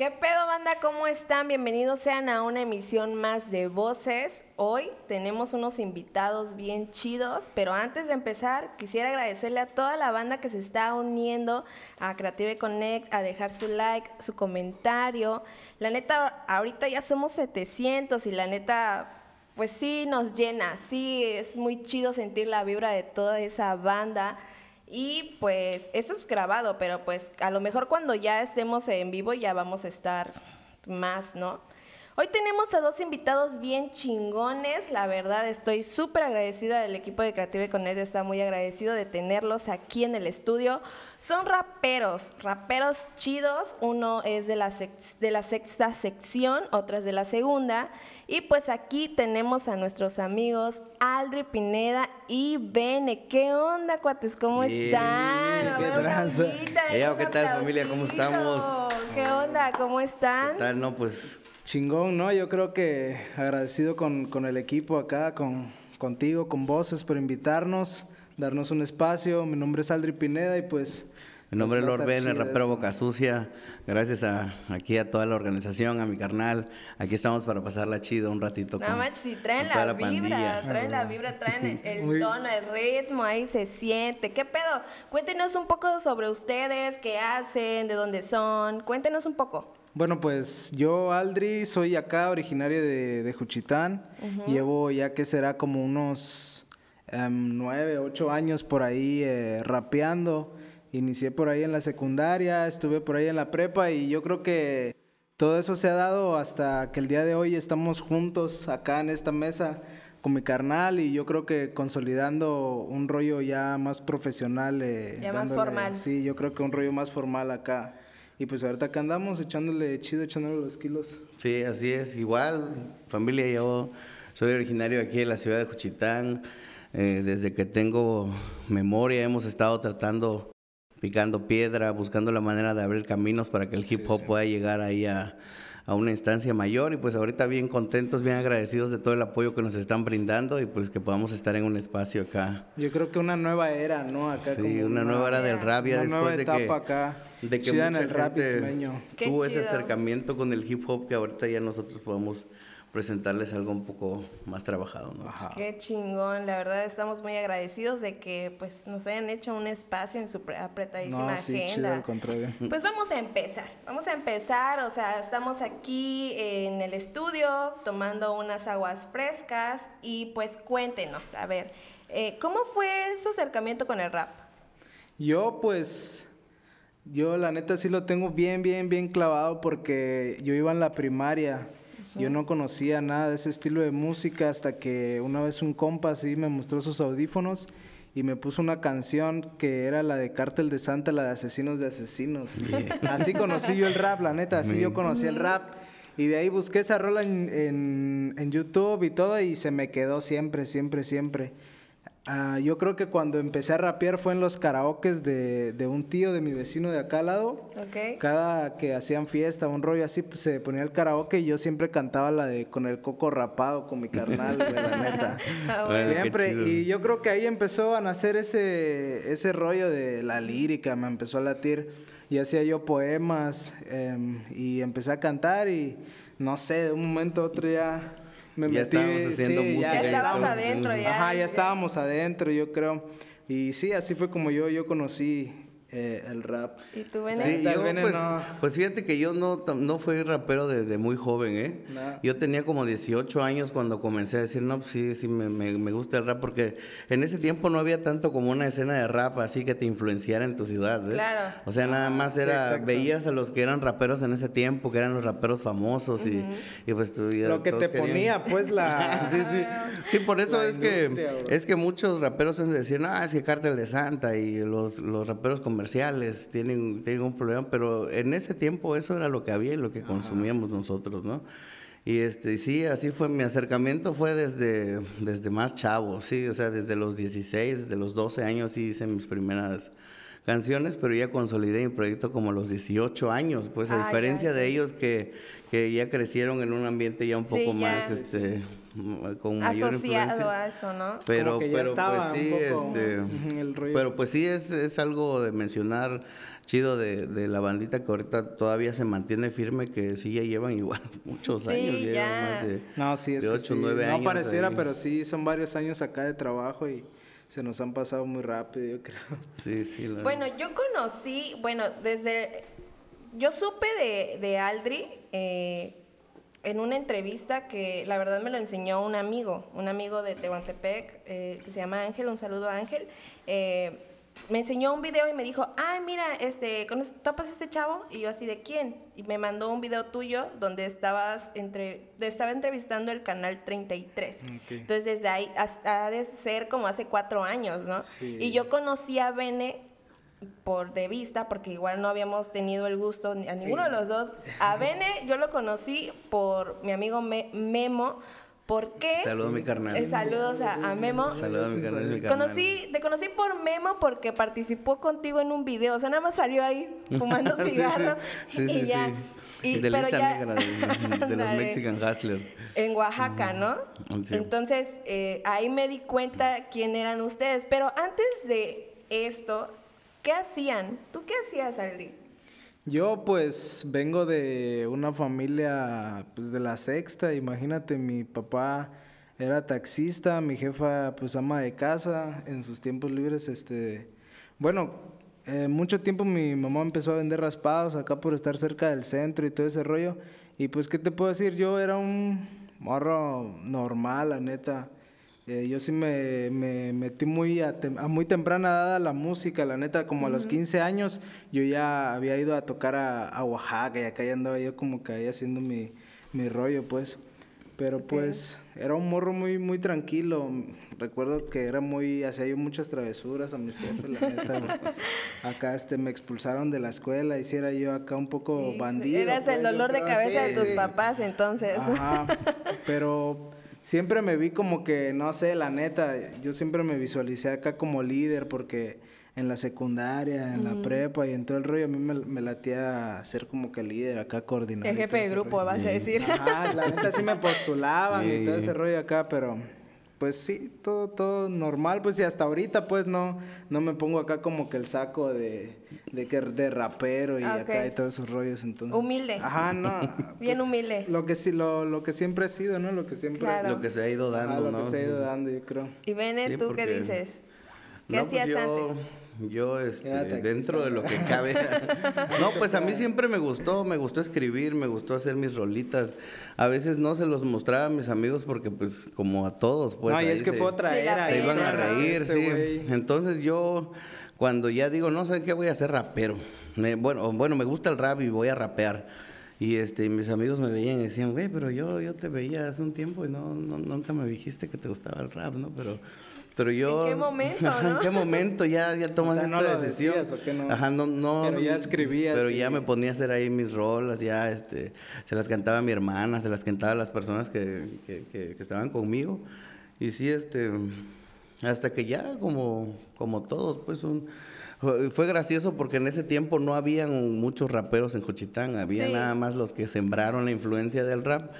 ¿Qué pedo, banda? ¿Cómo están? Bienvenidos sean a una emisión más de Voces. Hoy tenemos unos invitados bien chidos, pero antes de empezar, quisiera agradecerle a toda la banda que se está uniendo a Creative Connect, a dejar su like, su comentario. La neta, ahorita ya somos 700 y la neta, pues sí nos llena, sí es muy chido sentir la vibra de toda esa banda. Y pues esto es grabado, pero pues a lo mejor cuando ya estemos en vivo ya vamos a estar más, ¿no? Hoy tenemos a dos invitados bien chingones, la verdad estoy súper agradecida del equipo de Creative Connect, está muy agradecido de tenerlos aquí en el estudio. Son raperos, raperos chidos, uno es de la, de la sexta sección, otra es de la segunda, y pues aquí tenemos a nuestros amigos Aldri Pineda y Bene. ¿Qué onda, cuates? ¿Cómo están? ¿Qué, ¿qué tal, familia? ¿Cómo estamos? ¿Qué onda? ¿Cómo están? ¿Qué tal? No, pues Chingón, ¿no? Yo creo que agradecido con, con el equipo acá, con, contigo, con Voces, por invitarnos, darnos un espacio. Mi nombre es Aldri Pineda y pues... Mi nombre es Lord Ben, el rapero Boca Sucia. Gracias a aquí a toda la organización, a mi carnal. Aquí estamos para pasarla chido un ratito. No manches, si traen la, vibra, traen la vibra, traen el, tono, el ritmo, ahí se siente. ¿Qué pedo? Cuéntenos un poco sobre ustedes, qué hacen, de dónde son. Cuéntenos un poco. Bueno, pues yo, Aldri, soy acá originario de, de Juchitán. Llevo ya que será como unos um, nueve, ocho años por ahí eh, rapeando. Inicié por ahí en la secundaria, estuve por ahí en la prepa y yo creo que todo eso se ha dado hasta que el día de hoy estamos juntos acá en esta mesa con mi carnal y yo creo que consolidando un rollo ya más profesional. Eh, ya más formal. Sí, yo creo que un rollo más formal acá. Y pues ahorita acá andamos echándole chido, echándole los kilos. Sí, así es. Igual, familia, yo soy originario aquí de la ciudad de Juchitán. Eh, desde que tengo memoria hemos estado tratando, picando piedra, buscando la manera de abrir caminos para que el hip hop pueda llegar ahí a, a una instancia mayor y pues ahorita bien contentos, bien agradecidos de todo el apoyo que nos están brindando y pues que podamos estar en un espacio acá. Yo creo que una nueva era, ¿no? Acá sí, una, nueva era del rap ya después de que acá. de que mucha gente tuvo ese acercamiento con el hip hop que ahorita ya nosotros podemos presentarles algo un poco más trabajado. ¿no? Qué chingón, la verdad estamos muy agradecidos de que pues nos hayan hecho un espacio en su apretadísima agenda. Pues vamos a empezar, vamos a empezar, o sea, estamos aquí en el estudio tomando unas aguas frescas y pues cuéntenos, a ver, eh, ¿cómo fue su acercamiento con el rap? Yo pues... Yo la neta sí lo tengo bien, bien, bien clavado porque yo iba en la primaria yo no conocía nada de ese estilo de música hasta que una vez un compa así me mostró sus audífonos y me puso una canción que era la de Cártel de Santa, la de Asesinos de Asesinos. Así conocí yo el rap, la neta, así yo conocí el rap. Y de ahí busqué esa rola en, en YouTube y todo y se me quedó siempre, siempre, siempre. Ah, yo creo que cuando empecé a rapear fue en los karaokes de, de un tío de mi vecino de acá al lado. Cada que hacían fiesta, un rollo así, pues se ponía el karaoke y yo siempre cantaba la de con el coco rapado con mi carnal, la neta. Ah, siempre. Y yo creo que ahí empezó a nacer ese, ese rollo de la lírica, me empezó a latir. Y hacía yo poemas em, y empecé a cantar y no sé, de un momento a otro ya ya estábamos haciendo música. Ya, estábamos adentro, ya. Ajá, ya estábamos adentro, yo creo. Y sí, así fue como yo, yo conocí eh, el rap. ¿Y tú, Sí, yo, pues, pues, fíjate que yo no, no fui rapero desde muy joven, ¿eh? Yo tenía como 18 años cuando comencé a decir, no, pues sí, sí, me, me, gusta el rap, porque en ese tiempo no había tanto como una escena de rap así que te influenciara en tu ciudad, ¿ves? Claro. O sea, nada más era, veías a los que eran raperos en ese tiempo, que eran los raperos famosos, y, y, pues tú... Lo que te ponía, pues, la... sí, sí. Sí, por eso es que, es que muchos raperos decían, ah, es que Cártel de Santa, y los, los raperos con comerciales tienen, tienen un problema, pero en ese tiempo eso era lo que había y lo que consumíamos nosotros, ¿no? Y este, sí, así fue, mi acercamiento fue desde, desde más chavo, sí, o sea, desde los 16, desde los 12 años sí hice mis primeras canciones, pero ya consolidé mi proyecto como a los 18 años, pues a Ah, ya, diferencia de ellos que, que ya crecieron en un ambiente ya un Sí, poco ya. más, este, con mayor Asociado influencia. a eso, ¿no? Pero, Como que ya pero estaba pues sí, un poco, este, el rollo. pero pues sí es, es algo de mencionar chido de, de la bandita que ahorita todavía se mantiene firme, que sí ya llevan igual muchos Sí, años, llevan ya. más de, No, sí, es de que 8 sí. 9 No años. pareciera, ahí. pero sí, son varios años acá de trabajo y se nos han pasado muy rápido, yo creo. Sí, sí, la- Bueno, yo conocí, bueno, desde... Yo supe de, de Aldri eh, en una entrevista que la verdad me lo enseñó un amigo, un amigo de Tehuantepec eh, que se llama Ángel, un saludo a Ángel. eh, me enseñó un video y me dijo, ay, mira, este, ¿conoces- ¿topas a este chavo? Y yo así, ¿de quién? Y me mandó un video tuyo donde estabas entre, estaba entrevistando el canal 33. Ok. Entonces, desde ahí, ha de ser como hace cuatro años, ¿no? Sí. Y yo conocí a Bene por de vista, porque igual no habíamos tenido el gusto a ninguno de los dos. A Bene yo lo conocí por mi amigo Me- Memo, porque... Saludo a mi carnal. Eh, saludos a, a Memo. Saludos a mi carnal, es mi carnal. Conocí, te conocí por Memo porque participó contigo en un video, o sea, nada más salió ahí fumando Sí, sí. cigarros Sí, y sí, ya. Y- de pero ya- negra de, de los. Mexican Hustlers. En Oaxaca, ¿no? Sí. Entonces, eh, ahí me di cuenta quién eran ustedes. Pero antes de esto, ¿qué hacían? ¿Tú qué hacías, Aldi? Yo pues vengo de una familia pues de la sexta, imagínate, mi papá era taxista, mi jefa pues ama de casa, en sus tiempos libres este, bueno, eh, mucho tiempo mi mamá empezó a vender raspados acá por estar cerca del centro y todo ese rollo, y pues qué te puedo decir, yo era un morro normal, la neta. Eh, yo sí me, me metí muy a, tem- a muy temprana edad a la música, la neta, como a los 15 años yo ya había ido a tocar a, a Oaxaca y acá ya andaba yo como que ahí haciendo mi, mi rollo, pues. Pero pues era un morro muy, muy tranquilo. Recuerdo que era muy, hacía yo muchas travesuras a mis jefes, la neta. acá este, me expulsaron de la escuela, hiciera yo acá un poco Hijo, bandido. Eras el pues, yo dolor de cabeza sí, de tus sí. papás, entonces. Ajá, pero siempre me vi como que, no sé, la neta, yo siempre me visualicé acá como líder porque en la secundaria, en la prepa y en todo el rollo, a mí me, me latía ser como que líder acá, coordinador. El jefe de grupo, rollo. vas a decir. Ajá, la neta sí me postulaban y todo ese rollo acá, pero pues sí, todo, todo normal, pues y hasta ahorita pues no, no me pongo acá como que el saco de, de, que, de rapero y Ah, acá y todos esos rollos, entonces. Humilde. Ajá, no. Bien pues, humilde. Lo que sí, lo, lo que siempre he sido, ¿no? Lo que siempre... Claro. Lo que se ha ido dando, lo ¿no? que se ha ido dando, yo creo. Y Bene, Sí, ¿tú porque- qué dices? ¿Qué No, pues hacías yo, antes? Yo este, dentro de lo que cabe. no, pues a mí siempre me gustó, me gustó escribir, me gustó hacer mis rolitas. A veces no se los mostraba a mis amigos porque pues como a todos, pues no, y es que se, fue otra era. se ahí, iban a reír, Este sí. Entonces yo cuando ya digo, no sé qué voy a hacer rapero. Me- bueno, bueno, me gusta el rap y voy a rapear. Y este, mis amigos me veían y decían, güey, pero yo, yo te veía hace un tiempo y no, no- nunca me dijiste que te gustaba el rap, ¿no? Pero, ¿En qué momento, no? ¿En qué momento ya, ya tomas sea, no esta lo decisión? decías, ¿o qué no? Ajá, no, no. Pero ya escribías Pero y- ya me ponía a hacer ahí mis rolas, ya este, se las cantaba a mi hermana, se las cantaba a las personas que, que, que- que estaban conmigo. Y sí, este, hasta que ya como, como todos, pues un, fue- fue gracioso porque en ese tiempo no habían muchos raperos en Juchitán, había Sí. nada más los que sembraron la influencia del rap.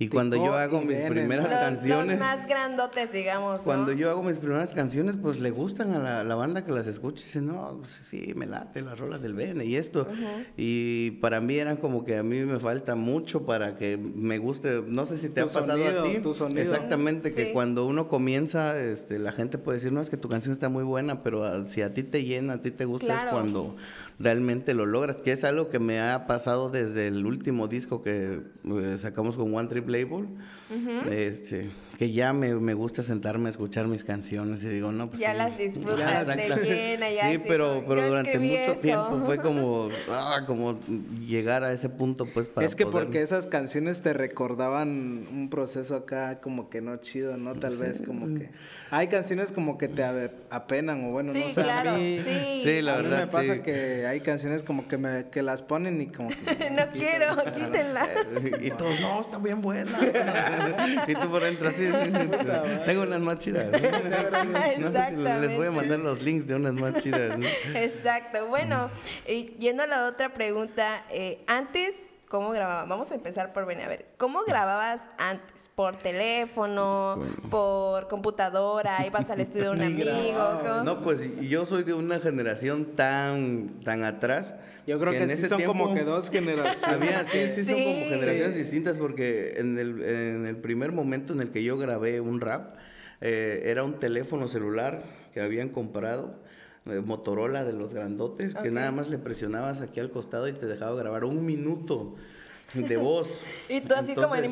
Y cuando yo hago mis primeras Los, los canciones... más grandotes, digamos, ¿no? Cuando yo hago mis primeras canciones, pues le gustan a la, la banda que las escucha y dicen, no, pues, sí, me late las rolas del Bene y esto. Y para mí eran como que a mí me falta mucho para que me guste, no sé si te Tu ha pasado sonido, a ti. tu sonido. Exactamente, que Sí. cuando uno comienza, este, la gente puede decir, no, es que tu canción está muy buena, pero ah, si a ti te llena, a ti te gusta, Claro. es cuando realmente lo logras, que es algo que me ha pasado desde el último disco que eh, sacamos con One Trip Label. Este, que ya me, me gusta sentarme a escuchar mis canciones y digo, no, pues Ya sí. las disfrutas, Ya, te llena, ya Sí, así pero, pero durante mucho eso. tiempo fue como, ah, como llegar a ese punto, pues, para es que poder- porque esas canciones te recordaban un proceso acá como que no chido, ¿no? Tal vez como que... Hay canciones como que te apenan o bueno, Sí, no sé, claro, a mí... sí. Sí, la a mí verdad, me pasa sí. que hay canciones como que me que las ponen y como que... no quiero, quítenla. y todos, no, está bien buena. y tú por dentro así, sí, tengo unas más chidas. No sé si les voy a mandar los links de unas más chidas. Exacto. Bueno, y yendo a la otra pregunta, eh, antes, ¿cómo grababa? Vamos a empezar por venir a ver. ¿Cómo grababas antes? Por teléfono, por computadora, ibas al estudio de un amigo. No, pues yo soy de una generación tan, tan atrás. Yo creo que, sí son como que dos generaciones. Había, sí, sí, son como generaciones distintas porque en el, en el primer momento en el que yo grabé un rap, eh, era un teléfono celular que habían comprado. Eh, Motorola de los grandotes, que nada más le presionabas aquí al costado y te dejaba grabar un minuto de voz. y tú así como en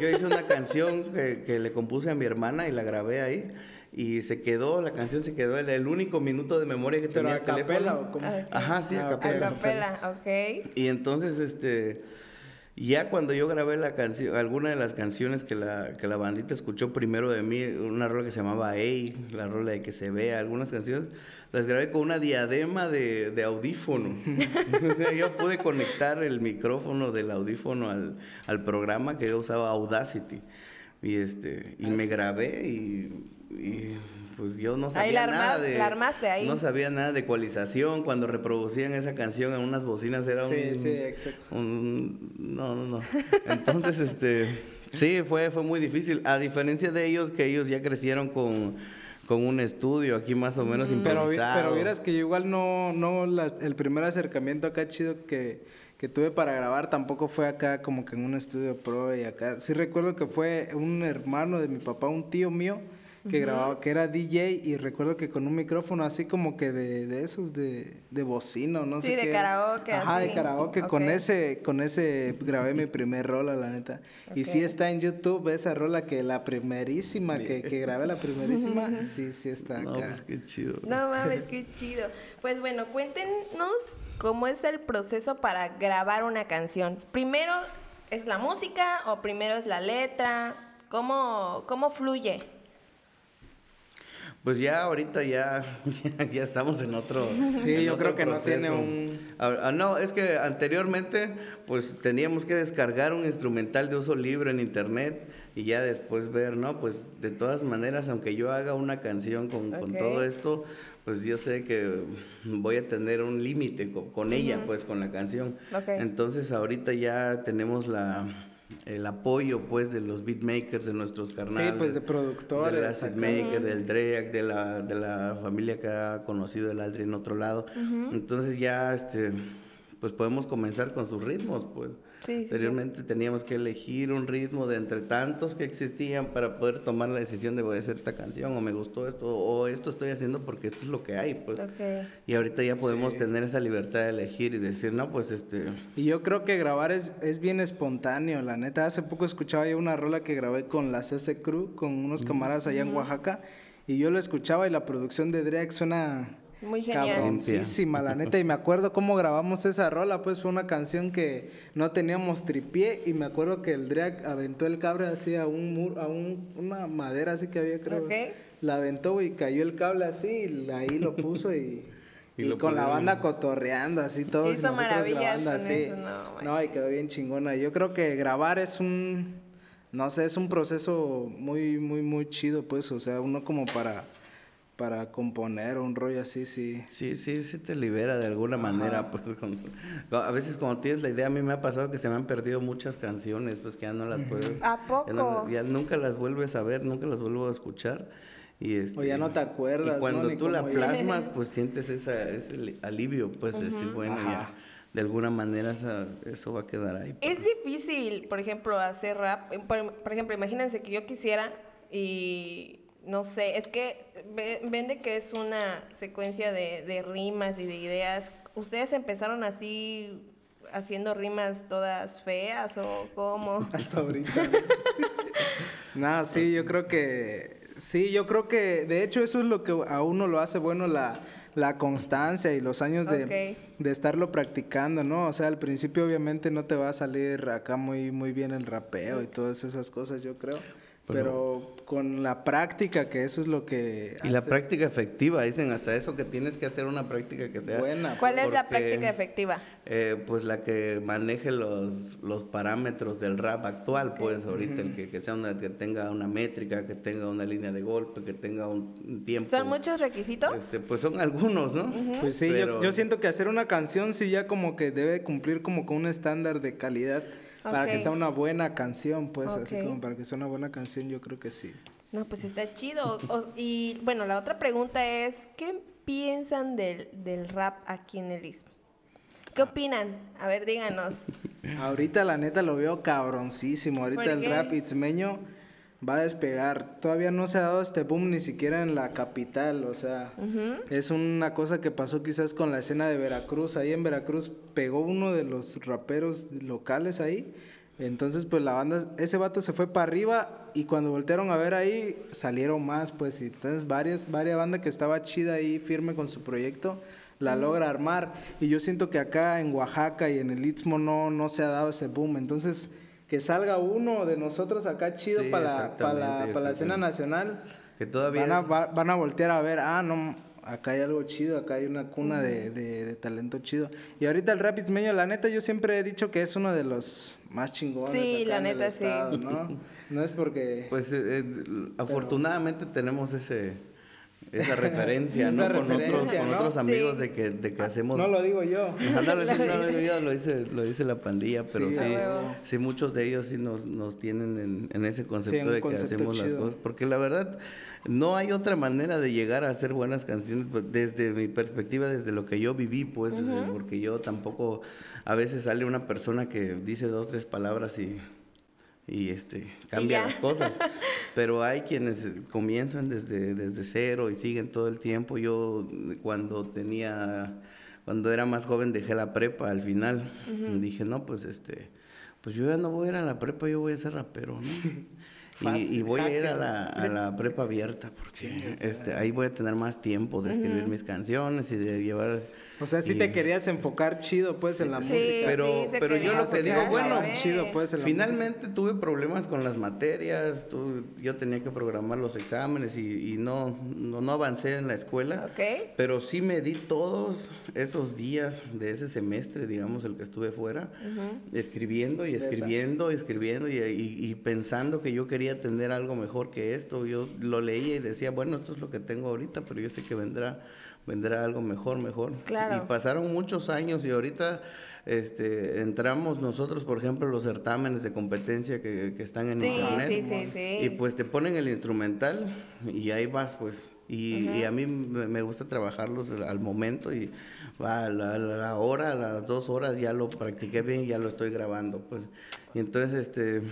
yo hice una canción que, le compuse a mi hermana y la grabé ahí. Y se quedó, la canción se quedó el, el único minuto de memoria que tenía el teléfono. Ah, Ajá, sí, a capela. A capela, ok. Y entonces, este, ya cuando yo grabé la canción, alguna de las canciones que la, que la bandita escuchó primero de mí, una rola que se llamaba Ey, la rola de que se vea, algunas canciones, las grabé con una diadema de, de audífono. yo pude conectar el micrófono del audífono al, al, programa que yo usaba Audacity. Y este, y me grabé y pues yo no sabía nada de ahí. no sabía nada de ecualización cuando reproducían esa canción en unas bocinas era un sí sí exacto un, no no no entonces este sí fue fue muy difícil a diferencia de ellos que ellos ya crecieron con con un estudio aquí más o menos improvisado. Pero, pero vieras que yo igual no, no el primer acercamiento acá chido que, que tuve para grabar tampoco fue acá como que en un estudio pro y acá. Sí recuerdo que fue un hermano de mi papá, un tío mío, que grababa, que era DJ y recuerdo que con un micrófono así como que de, de esos de, de bocina, no sé sí, de karaoke. Ajá, de karaoke. Con ese, con ese grabé mi primer rola, la neta. Y sí está en YouTube esa rola que la primerísima, que, que grabé la primerísima, sí, sí está acá. No, pues qué chido. No mames, qué chido. Pues bueno, cuéntenos cómo es el proceso para grabar una canción. Primero, ¿es la música o primero es la letra? ¿Cómo, cómo fluye? Pues ya ahorita ya, ya, estamos en otro. Sí, yo creo que no tiene un. Ah, no, es que anteriormente, pues teníamos que descargar un instrumental de uso libre en internet y ya después ver, ¿no? Pues de todas maneras, aunque yo haga una canción con, con todo esto, pues yo sé que voy a tener un límite con, ella, pues con la canción. Entonces ahorita ya tenemos la el apoyo pues de los beatmakers de nuestros carnales. Sí, pues de productores. Del asset maker, del Drake, de la, de la familia que ha conocido el Aldri en otro lado. Entonces ya este pues podemos comenzar con sus ritmos, pues. Anteriormente teníamos que elegir un ritmo de entre tantos que existían para poder tomar la decisión de voy a hacer esta canción o me gustó esto o esto estoy haciendo porque esto es lo que hay, pues. Y ahorita ya podemos tener esa libertad de elegir y decir, no, pues este... Y yo creo que grabar es, es bien espontáneo, la neta. Hace poco escuchaba yo una rola que grabé con la CC Crew, con unos camaradas allá en Oaxaca, y yo lo escuchaba y la producción de Drake suena muy genial. La neta. Y me acuerdo cómo grabamos esa rola, pues fue una canción que no teníamos tripié y me acuerdo que el Drake aventó el cable así a un muro, a un, una madera así que había, creo. La aventó y cayó el cable así y ahí lo puso y... y, con la banda cotorreando así todos. Hizo maravillas banda, No, no, y quedó bien chingona. Yo creo que grabar es un... No sé, es un proceso muy, muy, muy chido, pues. O sea, uno como para para componer un rollo así, sí. Sí, sí, sí te libera de alguna manera. Pues, a veces cuando tienes la idea, a mí me ha pasado que se me han perdido muchas canciones, pues que ya no las puedes... ¿A poco? Ya, nunca las vuelves a ver, nunca las vuelvo a escuchar. Y este, o ya no te acuerdas. Y cuando tú la plasmas, pues sientes esa, ese alivio, pues decir, bueno, ya de alguna manera eso va a quedar ahí. Es difícil, por ejemplo, hacer rap. por ejemplo, imagínense que yo quisiera y no sé, es que vende que es una secuencia de, rimas y de ideas. ¿Ustedes empezaron así haciendo rimas todas feas o cómo? Hasta ahorita. Nada, sí, yo creo que sí, yo creo que de hecho eso es lo que a uno lo hace bueno la, la constancia y los años de, de, estarlo practicando, ¿no? O sea, al principio obviamente no te va a salir acá muy, muy bien el rapeo y todas esas cosas, yo creo. Pero con la práctica, que eso es lo que... Y la práctica efectiva, dicen hasta eso que tienes que hacer una práctica que sea buena. ¿Cuál es la práctica efectiva? Eh, pues la que maneje los, los parámetros del rap actual, pues ahorita el que, que, sea una, que tenga una métrica, que tenga una línea de golpe, que tenga un tiempo. ¿Son muchos requisitos? Este, pues son algunos, ¿no? Pues sí, yo, yo siento que hacer una canción sí ya como que debe cumplir como con un estándar de calidad. Para que sea una buena canción, pues, así como para que sea una buena canción, yo creo que sí. No, pues está chido. y bueno, la otra pregunta es, ¿qué piensan del, del rap aquí en el Istmo? ¿Qué opinan? A ver, díganos. Ahorita la neta lo veo cabroncísimo. Ahorita el rap itzmeño va a despegar. Todavía no se ha dado este boom ni siquiera en la capital, o sea, es una cosa que pasó quizás con la escena de Veracruz. Ahí en Veracruz pegó uno de los raperos locales ahí. Entonces, pues la banda, ese vato se fue para arriba y cuando voltearon a ver ahí, salieron más, pues, y entonces varias, varias bandas que estaba chida ahí, firme con su proyecto, la logra armar. Y yo siento que acá en Oaxaca y en el Istmo no, no se ha dado ese boom. Entonces, que salga uno de nosotros acá chido para, la, para, la, escena nacional. Que todavía van a, van a voltear a ver, ah, no, acá hay algo chido, acá hay una cuna de, de, talento chido. Y ahorita el rap medio, la neta, yo siempre he dicho que es uno de los más chingones. Sí, la neta, sí. ¿no? no es porque... Pues eh, eh, afortunadamente tenemos ese esa referencia, ¿no? con otros, con otros amigos de, que, de que hacemos. No lo digo yo. no lo digo yo, lo dice, lo dice la pandilla, pero sí, sí, muchos de ellos sí nos, nos tienen en, en ese concepto de que hacemos las cosas. Porque la verdad, no hay otra manera de llegar a hacer buenas canciones pues, desde mi perspectiva, desde lo que yo viví, pues, porque yo tampoco, a veces sale una persona que dice dos, tres palabras y y este cambia las cosas. Pero hay quienes comienzan desde, desde cero y siguen todo el tiempo. Yo cuando tenía, cuando era más joven dejé la prepa al final. Dije, no, pues este, pues yo ya no voy a ir a la prepa, yo voy a ser rapero, ¿no? y, voy a ir a la, a la prepa abierta porque este, ahí voy a tener más tiempo de escribir mis canciones y de llevar o sea, si te querías enfocar chido, pues, en la música. Pero, pero yo lo que digo, bueno, chido, pues, finalmente tuve problemas con las materias, yo tenía que programar los exámenes y, no, no, avancé en la escuela. Pero sí me di todos esos días de ese semestre, digamos, el que estuve fuera, escribiendo y escribiendo y escribiendo y, y, pensando que yo quería tener algo mejor que esto. Yo lo leía y decía, bueno, esto es lo que tengo ahorita, pero yo sé que vendrá vendrá algo mejor, mejor. Y pasaron muchos años y ahorita este, entramos nosotros, por ejemplo, los certámenes de competencia que, están en internet. y pues te ponen el instrumental y ahí vas, pues. Y, a mí me gusta trabajarlos al momento y va a la, hora, a las dos horas ya lo practiqué bien, ya lo estoy grabando, pues. Y entonces, este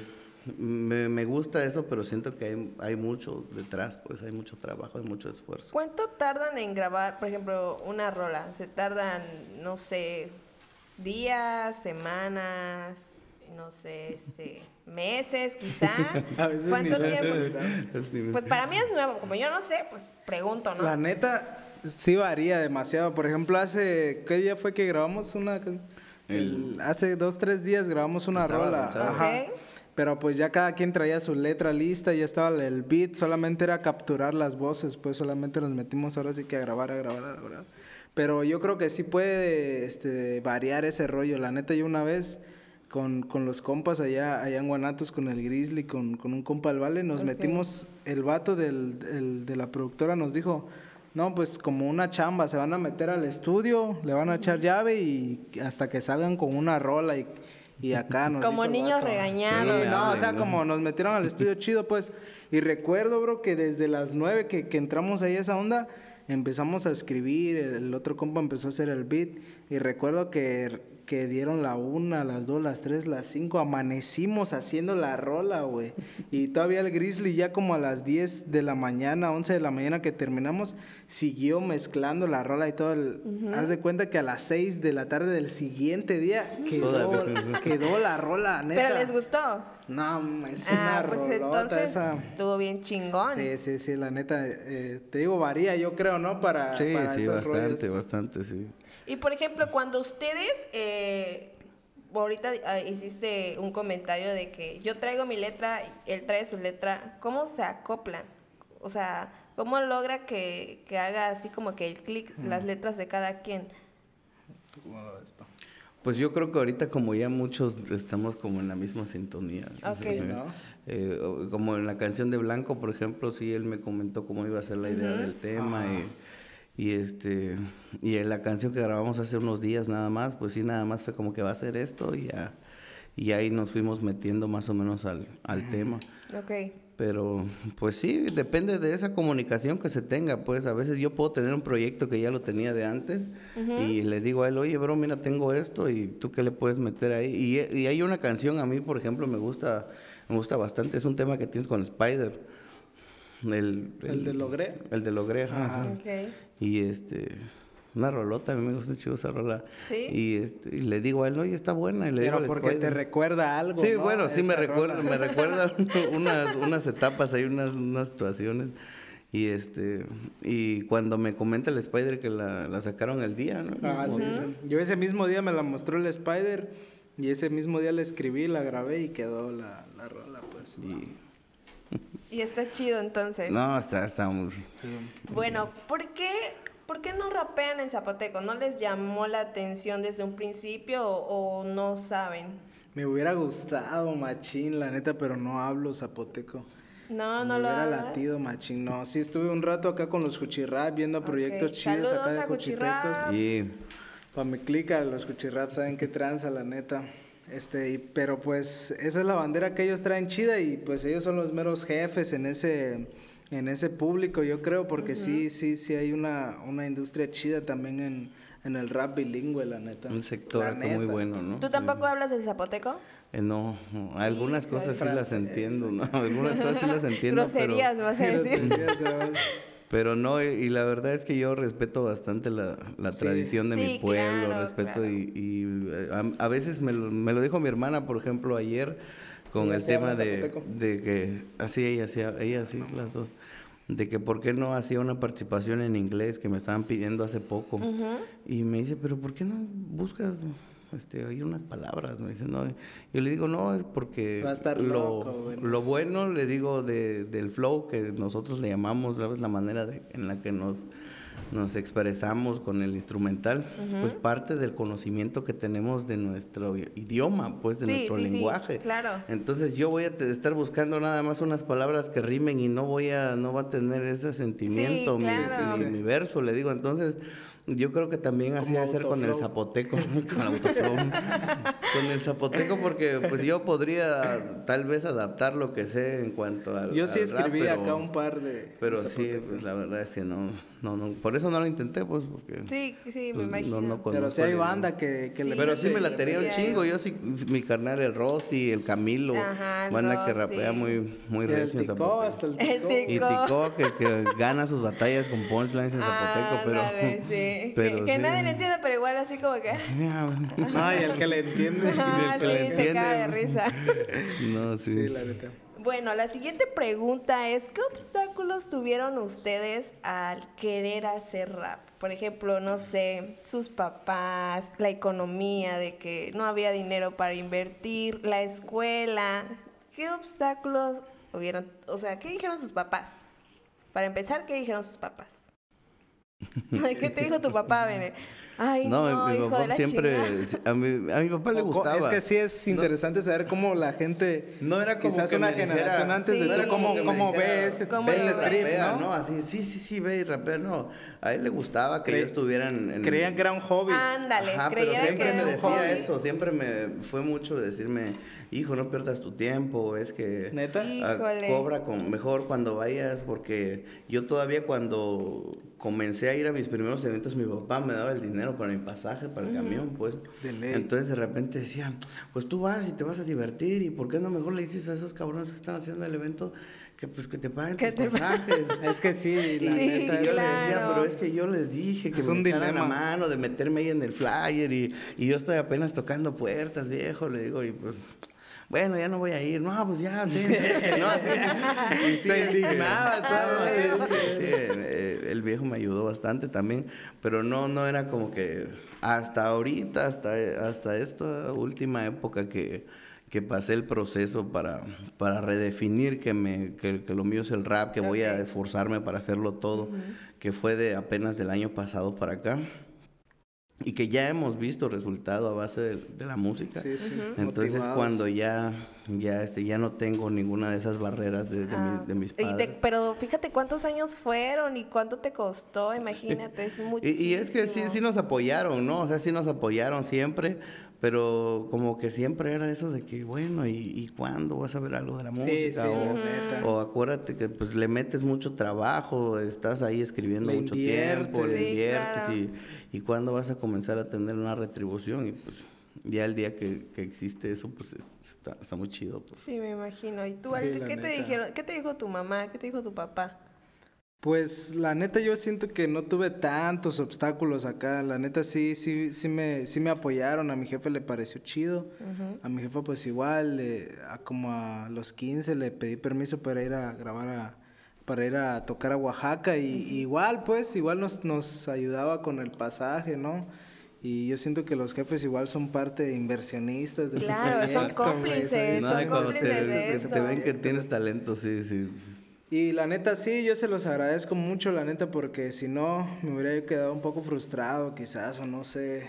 me, me, gusta eso, pero siento que hay, hay, mucho detrás, pues hay mucho trabajo, hay mucho esfuerzo. ¿Cuánto tardan en grabar, por ejemplo, una rola? ¿Se tardan, no sé, días, semanas, no sé, este, meses quizá? ¿Cuánto tiempo? Pues para mí es nuevo, como yo no sé, pues pregunto, ¿no? La neta sí varía demasiado. Por ejemplo, hace, ¿qué día fue que grabamos una? El, hace dos, tres días grabamos una rola. Ajá. Pero pues ya cada quien traía su letra lista, ya estaba el beat, solamente era capturar las voces, pues solamente nos metimos ahora sí que a grabar, a grabar, a grabar. Pero yo creo que sí puede este, variar ese rollo. La neta, yo una vez con, con los compas allá, allá en Guanatos, con el Grizzly, con, con un compa al Vale, nos metimos, el vato del, de la productora nos dijo, no, pues como una chamba, se van a meter al estudio, le van a echar llave y hasta que salgan con una rola y y acá nos Como niños regañados. no, o sea, como nos metieron al estudio chido, pues. Y recuerdo, bro, que desde las nueve que, que entramos ahí a esa onda, empezamos a escribir, el otro compa empezó a hacer el beat. Y recuerdo que que dieron la una, las dos, las tres, las cinco, amanecimos haciendo la rola, güey. Y todavía el Grizzly ya como a las 10 de la mañana, 11 de la mañana que terminamos, siguió mezclando la rola y todo. El, Haz de cuenta que a las 6 de la tarde del siguiente día quedó, quedó la rola, neta. ¿Pero les gustó? No, es ah, una pues entonces estuvo bien chingón. Sí, sí, sí, la neta, eh, te digo, varía yo creo, ¿no? Para, sí, sí, bastante, bastante, sí. Y por ejemplo, cuando ustedes, eh, ahorita ah, hiciste un comentario de que yo traigo mi letra, él trae su letra, ¿cómo se acoplan? O sea, ¿cómo logra que, que haga así como que el clic las letras de cada quien? Pues yo creo que ahorita como ya muchos estamos como en la misma sintonía. Ok. Eh, ¿no? eh, como en la canción de Blanco, por ejemplo, sí, él me comentó cómo iba a ser la idea del tema y, y, este y en la canción que grabamos hace unos días nada más, pues sí, nada más fue como que va a ser esto y ya y ahí nos fuimos metiendo más o menos al, al tema. Ok. Pero, pues sí, depende de esa comunicación que se tenga. Pues a veces yo puedo tener un proyecto que ya lo tenía de antes y le digo a él, oye, bro, mira, tengo esto y tú qué le puedes meter ahí. Y, y hay una canción, a mí, por ejemplo, me gusta, me gusta bastante. Es un tema que tienes con Spider. El, ¿El de Logré? El de Logré, ajá, Ajá. sí. Y este, una rolota, a mí me gusta chido esa rola. ¿Sí? Y, este, y le digo a él, oye, está buena. Y le Pero digo porque te Spider. recuerda algo. Sí, ¿no? bueno, sí me recuerda, me recuerda unas, unas etapas, hay unas, unas situaciones. Y este, y cuando me comenta el Spider que la, la sacaron el día, ¿no? El Ah, mismo sí, día. sí. Yo ese mismo día me la mostró el Spider y ese mismo día la escribí, la grabé y quedó la, la rola, pues. Y- Y está chido entonces. no, está, está muy... Bueno, ¿por qué, ¿por qué no rapean en zapoteco? ¿No les llamó la atención desde un principio o, o no saben? Me hubiera gustado, machín, la neta, pero no hablo zapoteco. No, no me lo latido, machín. No, sí estuve un rato acá con los Cuchirrap viendo proyectos chidos acá Saludos de a Cuchirrap. Cuchitecos. Y Para mi clica, los Cuchirrap saben qué tranza, la neta. Este, y- pero pues esa es la bandera que ellos traen chida y pues ellos son los meros jefes en ese en ese público, yo creo, porque sí, sí, sí hay una, una industria chida también en, en el rap bilingüe, la neta. un sector acá muy bueno, ¿no? ¿Tú tampoco hablas de zapoteco? Eh, no, algunas cosas sí las entiendo, ¿no? Algunas cosas sí las entiendo, Groserías, pero... vas a decir. Pero no, y, y la verdad es que yo respeto bastante la, la Sí. tradición de Sí, mi pueblo, claro, respeto claro. y, y, eh, a, a veces me lo, me lo dijo mi hermana, por ejemplo, ayer con ¿Ella el tema de, de que, así ella, sí, ella sí, las dos, de que por qué no hacía una participación en inglés que me estaban pidiendo hace poco. Y me dice, pero ¿por qué no buscas este, oír unas palabras? Me dice, no. Yo le digo, no, es porque Va a estar lo, loco, güey. lo bueno, le digo, de, del flow que nosotros le llamamos, ¿sabes? La manera de- en la que nos, nos expresamos con el instrumental, pues parte del conocimiento que tenemos de nuestro idioma, pues de Sí, nuestro sí, sí, lenguaje. claro. Entonces yo voy a estar buscando nada más unas palabras que rimen y no voy a, no va a tener ese sentimiento mi- claro. mi, mi verso, le digo. Entonces, yo creo que también así Como de ser con el zapoteco, con autoflow. con el zapoteco, porque pues yo podría tal vez adaptar lo que sé en cuanto al. Yo sí al rap, escribí pero- acá un par de... Pero sí, pues la verdad es que no, no, no. Por eso no lo intenté, pues, porque. Sí, sí, me pues, imagino. no, no Pero hay el idioma. banda que, que Sí. le... Pero sí me Sí, latería un chingo. Yo sí, mi carnal, el Rosti, el Camilo, Ajá, el banda que rapea muy, muy el recio en Zapoteco. hasta el El ticó. tic- Y Tico. Tico, que, que gana sus batallas con punchlines en Zapoteco, pero... Sí. Pero que, que sí. nadie le entiende, pero igual así como que... No, y el que le entiende. Ah, que le sí, se cae de entiende. risa. No, sí. Sí, la neta. Bueno, la siguiente pregunta es, ¿qué obstáculos tuvieron ustedes al querer hacer rap? Por ejemplo, no sé, sus papás, la economía, de que no había dinero para invertir, la escuela. ¿Qué obstáculos hubieron? O sea, ¿qué dijeron sus papás? Para empezar, ¿qué dijeron sus papás? Ay, ¿Qué te dijo tu papá, Bene? Ay, No, no, mi hijo de papá la siempre... A mi, a mi papá le gustaba. Es que sí es interesante saber cómo la gente, No era como quizás que una me dijera- generación antes Sí. de No era cómo, ve ese, ¿Cómo ve ese trip, rapea, ¿no? ¿no? Así, sí, sí, sí, ve y rapea, no. A él le gustaba que Cre- yo estuviera en... en- Creían que era un hobby. Ándale, Ajá, pero siempre que me decía hobby. eso, siempre me fue mucho decirme, hijo, no pierdas tu tiempo, es que ¿Neta? ah, Híjole. cobra con, mejor cuando vayas, porque yo todavía cuando comencé a ir a mis primeros eventos, mi papá me daba el dinero para mi pasaje, para el camión, pues. De ley. Entonces de repente decía, pues tú vas y te vas a divertir, y ¿por qué no mejor le dices a esos cabrones que están haciendo el evento que pues que te paguen tus te pasajes? Es que sí, la Sí, neta. Y yo le decía, pero es que yo les dije que Es me un echaran la dilema. mano de meterme ahí en el flyer y, y yo estoy apenas tocando puertas, viejo, le digo, y pues bueno, ya no voy a ir, no, pues ya, no, así, y sí, Se este, indignaba todo, no, sí, ¿no? sí, sí, el viejo me ayudó bastante también, pero no, no era como que hasta ahorita, hasta, hasta esta última época que, que pasé el proceso para, para redefinir que, me, que, que lo mío es el rap, que voy a esforzarme para hacerlo todo, que fue de apenas del año pasado para acá. Y que ya hemos visto resultado a base de, de la música. Sí, sí. Entonces Motivados. cuando ya, ya, este, ya no tengo ninguna de esas barreras de, de, Ah, mi- de mis y te- padres. pero fíjate cuántos años fueron y cuánto te costó, imagínate, es Y, muchísimo. y es que sí, sí nos apoyaron, ¿no? O sea, sí nos apoyaron siempre, pero como que siempre era eso de que, bueno, ¿y, y cuándo vas a ver algo de la música? Sí, sí, o, la neta. o acuérdate que pues le metes mucho trabajo, estás ahí escribiendo Le mucho tiempo, inviertes. le inviertes claro. y, y cuándo vas a comenzar a tener una retribución y pues ya el día que, que existe eso, pues es- está, está muy chido. Pues. Sí, me imagino. ¿Y tú, Sí, qué te dijeron? ¿Qué te dijo tu mamá? ¿Qué te dijo tu papá? Pues la neta yo siento que no tuve tantos obstáculos acá. La neta sí, sí, sí me, sí me apoyaron. A mi jefe le pareció chido. A mi jefa pues igual, eh, a como a los 15 le pedí permiso para ir a grabar a, para ir a tocar a Oaxaca y igual pues, igual nos, nos ayudaba con el pasaje, ¿no? Y yo siento que los jefes igual son parte de inversionistas del Claro, son cómplices, No, son te, de esto. ven que tienes talento, sí, sí. Y la neta sí, yo se los agradezco mucho, la neta, porque si no me hubiera quedado un poco frustrado quizás, o no sé.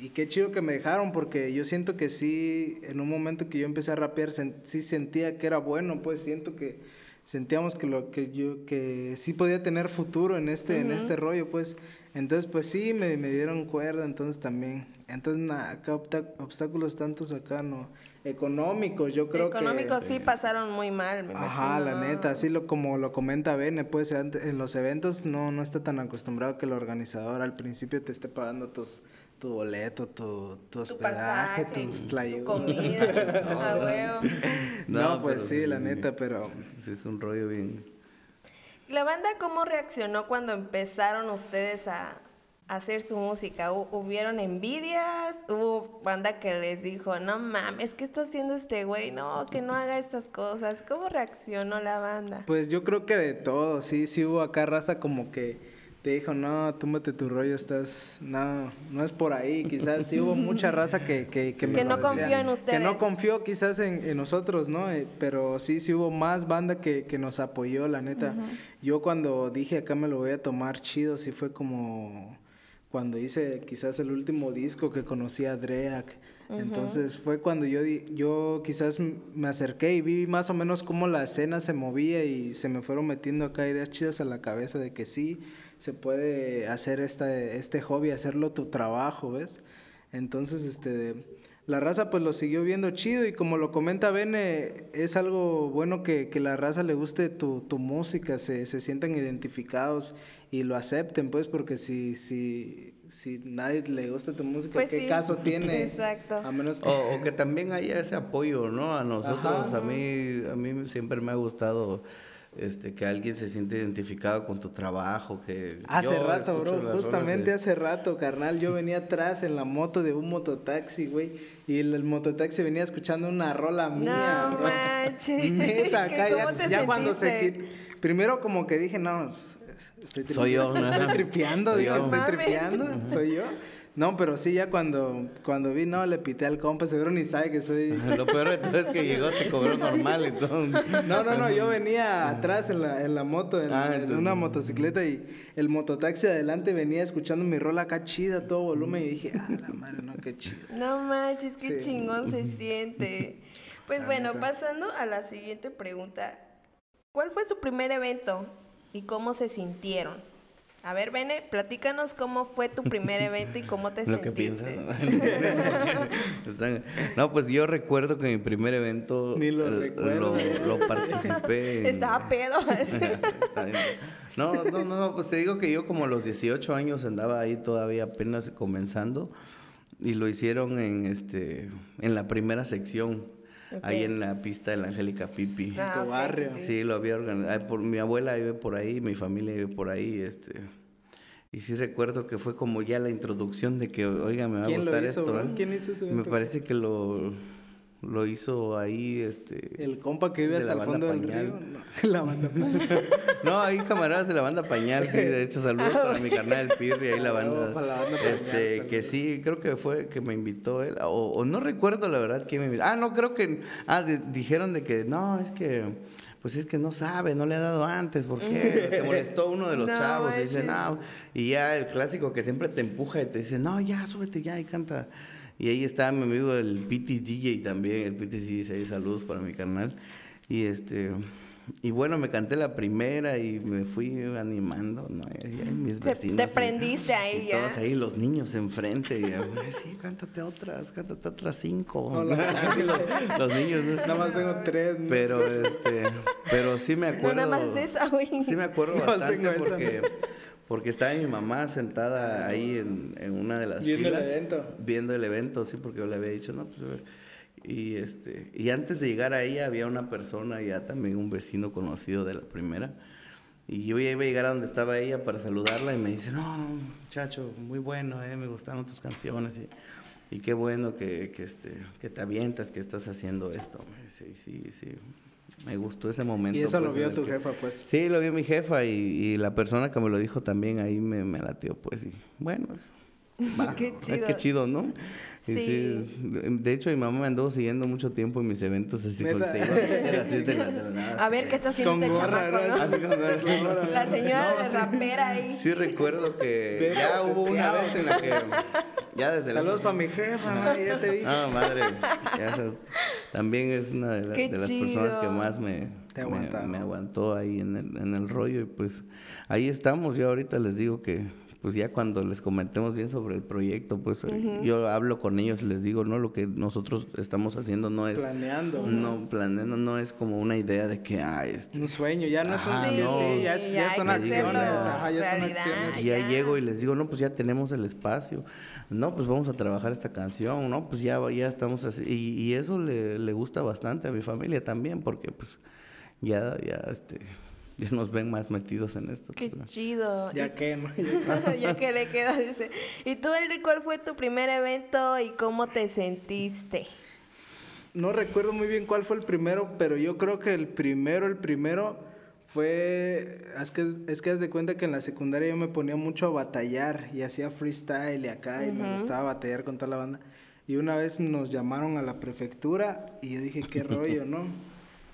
Y qué chido que me dejaron, porque yo siento que sí, en un momento que yo empecé a rapear, sen- sí sentía que era bueno, pues siento que sentíamos que lo que yo, que sí podía tener futuro en este, en este rollo, pues. Entonces, pues sí, me, me dieron cuerda, entonces también. Entonces, nada, acá obstáculos tantos acá no. Económicos, yo creo que... Económicos sí pasaron muy mal, me Ajá, la neta, así lo, como lo comenta Bene, pues en los eventos no, no está tan acostumbrado que el organizador al principio te esté pagando tus, tu boleto, tu, tu Tu hospedaje, pasaje, tus tu comida, a huevo. No, pues sí, la neta, pero- Sí, sí, es un rollo bien... ¿La banda cómo reaccionó cuando empezaron ustedes a a hacer su música? ¿Hu- ¿Hubieron envidias? ¿Hubo banda que les dijo, no mames, ¿qué está haciendo este güey? No, que no haga estas cosas. ¿Cómo reaccionó la banda? Pues yo creo que de todo, sí, sí hubo acá raza como que te dijo, no, túmbate tu rollo, estás, no, no es por ahí, quizás sí hubo mucha raza que, que, que, me Que no confió en Que ustedes. no confió quizás en, en nosotros, ¿no? Eh, pero sí, sí hubo más banda que, que nos apoyó, la neta. Yo cuando dije acá me lo voy a tomar chido, sí fue como cuando hice quizás el último disco que conocí a Dreak. Entonces fue cuando yo, di- yo quizás me acerqué y vi más o menos cómo la escena se movía y se me fueron metiendo acá ideas chidas a la cabeza de que sí se puede hacer esta, este hobby, hacerlo tu trabajo, ¿ves? Entonces, este, la raza pues lo siguió viendo chido y como lo comenta Bene, es algo bueno que, que la raza le guste tu, tu música, se, se sientan identificados y lo acepten, pues, porque si, si, si nadie le gusta tu música, Pues ¿qué sí, caso tiene? exacto. A menos que... O, o que también haya ese apoyo, ¿no? A nosotros, Ajá. a mí, a mí siempre me ha gustado este, que alguien se siente identificado con tu trabajo, que Hace yo rato, bro, justamente de- hace rato, carnal, yo venía atrás en la moto de un mototaxi, güey, y el, el mototaxi venía escuchando una rola mía, No bro. manches. Neta, acá ¿Cómo ya, te ya cuando se Primero como que dije, no, estoy tripeando. Soy yo, ¿no? Estoy tripeando, Soy digo, yo. estoy tripeando, soy yo. No, pero sí, ya cuando, cuando vi, no, le pité al compa, seguro ni sabe que soy... Lo peor de todo es que llegó, te cobró normal y todo. No, no, no, yo venía atrás en la, en la moto, en, Ah, en una motocicleta y el mototaxi adelante venía escuchando mi rola acá chida, a todo volumen y dije, ah, la madre, no, qué chido. No manches, qué Sí. chingón se siente. Pues La bueno, neta. pasando a la siguiente pregunta. ¿Cuál fue su primer evento y cómo se sintieron? A ver, Bene, platícanos cómo fue tu primer evento y cómo te Lo que sentiste. piensas. No, pues yo recuerdo que mi primer evento Ni lo eh, recuerdo. lo, lo participé. en- Estaba pedo. Está bien. No, no, no, pues te digo que yo como a los 18 años andaba ahí todavía apenas comenzando y lo hicieron en este en la primera sección, ahí Ok. en la pista de la Angélica Pipi. Ah, tu ok, barrio. sí, lo había organizado. Por, mi abuela vive por ahí, mi familia vive por ahí, este. Y sí recuerdo que fue como ya la introducción de que, oiga, me va a ¿Quién lo gustar hizo, esto. ¿eh? ¿Quién hizo ese Me parece que lo lo hizo ahí, este... El compa que vive hasta la el banda fondo del Pañal. río. No, la banda Pañal. No, ahí camaradas de la banda Pañal, sí, de hecho saludos para mi carnal el Pirri, ahí la banda. Para la banda Pañal, este, que sí, creo que fue que me invitó él, o, o no recuerdo la verdad quién me invitó. Ah, no, creo que, ah, de- dijeron de que, no, es que, pues es que no sabe, no le ha dado antes, ¿por qué? Se molestó uno de los No chavos y dice, no, y ya el clásico que siempre te empuja y te dice, no, ya, súbete ya y canta. Y ahí está mi amigo el Pitis DJ también, el Pitis dice ahí saludos para mi carnal. Y este y bueno, me canté la primera y me fui animando, ¿no? Y ahí mis Te- vecinos. te prendiste ahí y ya. Todos ahí, los niños enfrente. Y, "Ay, sí, cántate otras, cántate otras cinco. Los, los niños. Nada más tengo tres. ¿no? Pero este, pero sí me No acuerdo. nada más esa, güey. Sí me acuerdo No, bastante esa. Porque, estaba mi mamá sentada ahí en, en una de las Viendo el evento. Viendo el evento, sí, porque yo le había dicho, no, pues... Y, este, y antes de llegar ahí había una persona, ya también un vecino conocido de la primera. Y yo ya iba a llegar a donde estaba ella para saludarla y me dice, no, no, muchacho, muy bueno, eh, me gustaron tus canciones. Y, y qué bueno que, que, este, que te avientas, que estás haciendo esto. Me dice, sí, sí, me gustó ese momento. Y eso lo pues, vio tu que- jefa, pues. Sí, lo vio mi jefa y, y la persona que me lo dijo también ahí me, me latió, pues, y bueno, va, Qué chido. qué chido, ¿no? Sí. sí, de hecho, mi mamá me anduvo siguiendo mucho tiempo en mis eventos, así con se iba a meter así de la, de la nada. A ver qué está haciendo este chamaco, ¿no? ¿no? Así con gorra. La señora No, de sí. rapera ahí. Sí recuerdo que ya hubo una vez en la que, ya desde la... Saludos a mi jefa, mami, ya te vi. Ah, madre. ya se- también es una de, la- Qué de las personas que más me, Te me aguantó ahí en el, en el rollo. Y pues ahí estamos. Yo ahorita les digo que, pues ya cuando les comentemos bien sobre el proyecto, pues eh, yo hablo con ellos y les digo, no, lo que nosotros estamos haciendo no es. Planeando. No, planeando no es como una idea de que, ah, este, Un sueño, ya no es un Ah, sí, no. sí, ya, es- ya ya son acciones. hacerlo Ajá, ya son acciones. Y ya ya. llego y les digo, no, pues ya tenemos el espacio. No, pues vamos a trabajar esta canción, ¿no? Pues ya, ya estamos así. Y, y eso le, le gusta bastante a mi familia también, porque pues ya, ya, este, ya nos ven más metidos en esto. Qué pues, ¿no? chido. Ya que, ¿no? ya que le queda, dice. ¿Y tú, Elri, cuál fue tu primer evento y cómo te sentiste? No recuerdo muy bien cuál fue el primero, pero yo creo que el primero, el primero fue... Es que, es que haz de cuenta que en la secundaria yo me ponía mucho a batallar y hacía freestyle y acá y me gustaba batallar con toda la banda. Y una vez nos llamaron a la prefectura y yo dije, qué rollo, ¿no?